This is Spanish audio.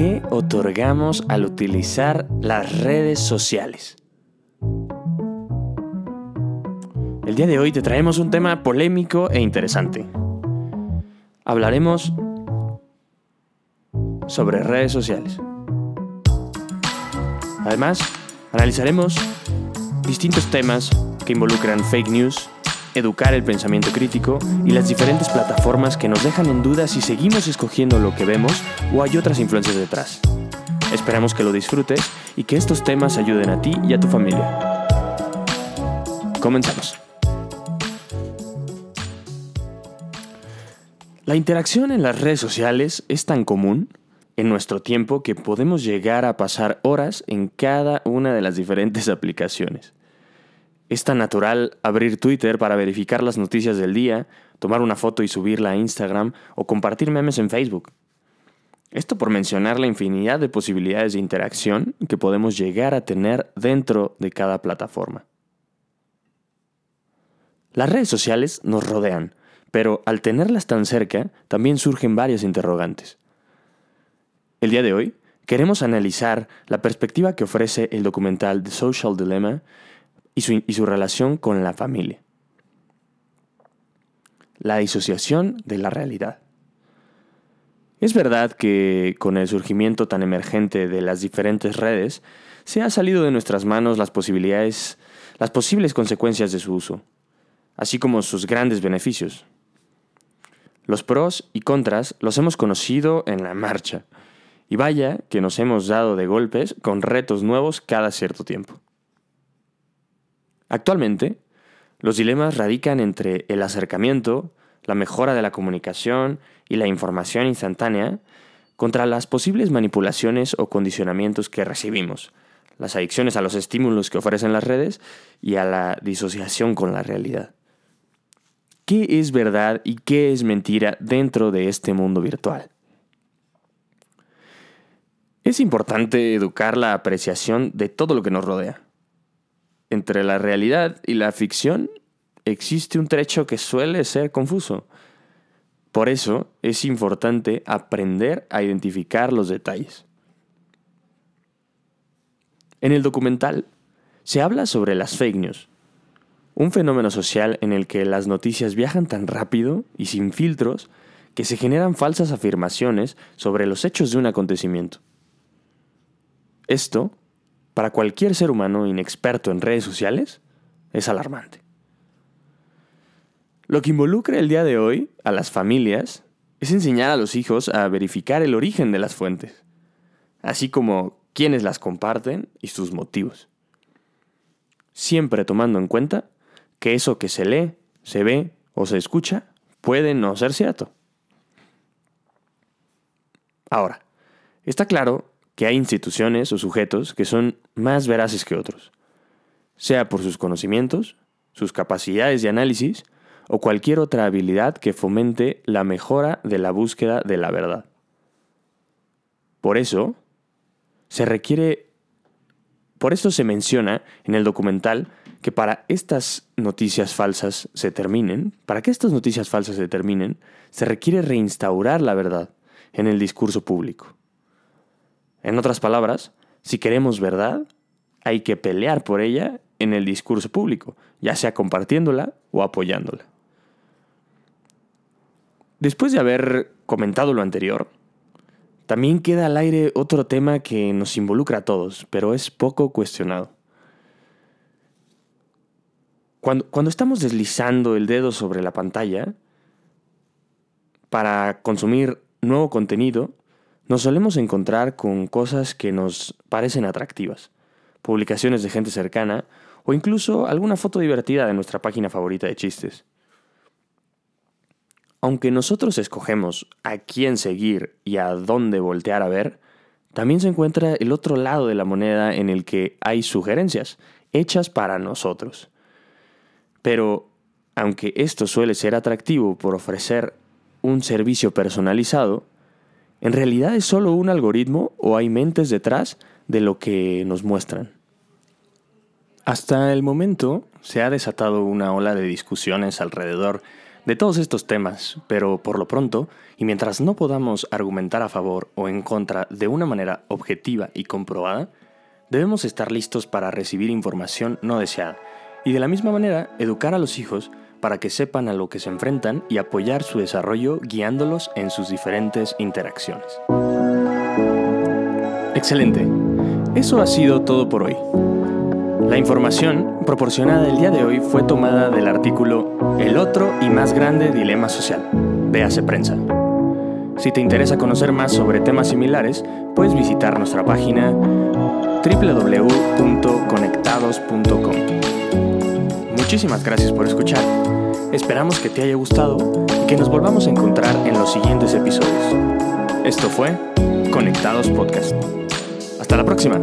qué otorgamos al utilizar las redes sociales? El día de hoy te traemos un tema polémico e interesante. Hablaremos sobre redes sociales. Además, analizaremos distintos temas que involucran fake news, educar el pensamiento crítico y las diferentes plataformas que nos dejan en duda si seguimos escogiendo lo que vemos o hay otras influencias detrás. Esperamos que lo disfrutes y que estos temas ayuden a ti y a tu familia. Comenzamos. La interacción en las redes sociales es tan común en nuestro tiempo que podemos llegar a pasar horas en cada una de las diferentes aplicaciones. Es tan natural abrir Twitter para verificar las noticias del día, tomar una foto y subirla a Instagram o compartir memes en Facebook. Esto por mencionar la infinidad de posibilidades de interacción que podemos llegar a tener dentro de cada plataforma. Las redes sociales nos rodean, pero al tenerlas tan cerca también surgen varias interrogantes. El día de hoy queremos analizar la perspectiva que ofrece el documental The Social Dilemma y su, relación con la familia. La disociación de la realidad. Es verdad que con el surgimiento tan emergente de las diferentes redes, se ha salido de nuestras manos las posibilidades, las posibles consecuencias de su uso, así como sus grandes beneficios. Los pros y contras los hemos conocido en la marcha, y vaya que nos hemos dado de golpes con retos nuevos cada cierto tiempo. Actualmente, los dilemas radican entre el acercamiento, la mejora de la comunicación y la información instantánea contra las posibles manipulaciones o condicionamientos que recibimos, las adicciones a los estímulos que ofrecen las redes y a la disociación con la realidad. ¿Qué es verdad y qué es mentira dentro de este mundo virtual? Es importante educar la apreciación de todo lo que nos rodea entre la realidad y la ficción existe un trecho que suele ser confuso. Por eso es importante aprender a identificar los detalles. En el documental se habla sobre las fake news, un fenómeno social en el que las noticias viajan tan rápido y sin filtros que se generan falsas afirmaciones sobre los hechos de un acontecimiento. Esto para cualquier ser humano inexperto en redes sociales es alarmante. Lo que involucra el día de hoy a las familias es enseñar a los hijos a verificar el origen de las fuentes, así como quienes las comparten y sus motivos. Siempre tomando en cuenta que eso que se lee, se ve o se escucha puede no ser cierto. Ahora, está claro que hay instituciones o sujetos que son más veraces que otros, sea por sus conocimientos, sus capacidades de análisis o cualquier otra habilidad que fomente la mejora de la búsqueda de la verdad. Por eso, se requiere, por eso se menciona en el documental que para estas noticias falsas se terminen, para que estas noticias falsas se terminen, se requiere reinstaurar la verdad en el discurso público. En otras palabras, si queremos verdad, hay que pelear por ella en el discurso público, ya sea compartiéndola o apoyándola. Después de haber comentado lo anterior, también queda al aire otro tema que nos involucra a todos, pero es poco cuestionado. Cuando, cuando, estamos deslizando el dedo sobre la pantalla para consumir nuevo contenido, nos solemos encontrar con cosas que nos parecen atractivas, publicaciones de gente cercana o incluso alguna foto divertida de nuestra página favorita de chistes. Aunque nosotros escogemos a quién seguir y a dónde voltear a ver, también se encuentra el otro lado de la moneda en el que hay sugerencias, hechas para nosotros. Pero, aunque esto suele ser atractivo por ofrecer un servicio personalizado, ¿En realidad es solo un algoritmo o hay mentes detrás de lo que nos muestran? Hasta el momento se ha desatado una ola de discusiones alrededor de todos estos temas, pero por lo pronto, y mientras no podamos argumentar a favor o en contra de una manera objetiva y comprobada, debemos estar listos para recibir información no deseada y de la misma manera educar a los hijos para que sepan a lo que se enfrentan y apoyar su desarrollo guiándolos en sus diferentes interacciones. Excelente. Eso ha sido todo por hoy. La información proporcionada el día de hoy fue tomada del artículo El otro y más grande dilema social. Véase prensa. Si te interesa conocer más sobre temas similares, puedes visitar nuestra página www.conectados.com. Muchísimas gracias por escuchar. Esperamos que te haya gustado y que nos volvamos a encontrar en los siguientes episodios. Esto fue Conectados Podcast. Hasta la próxima.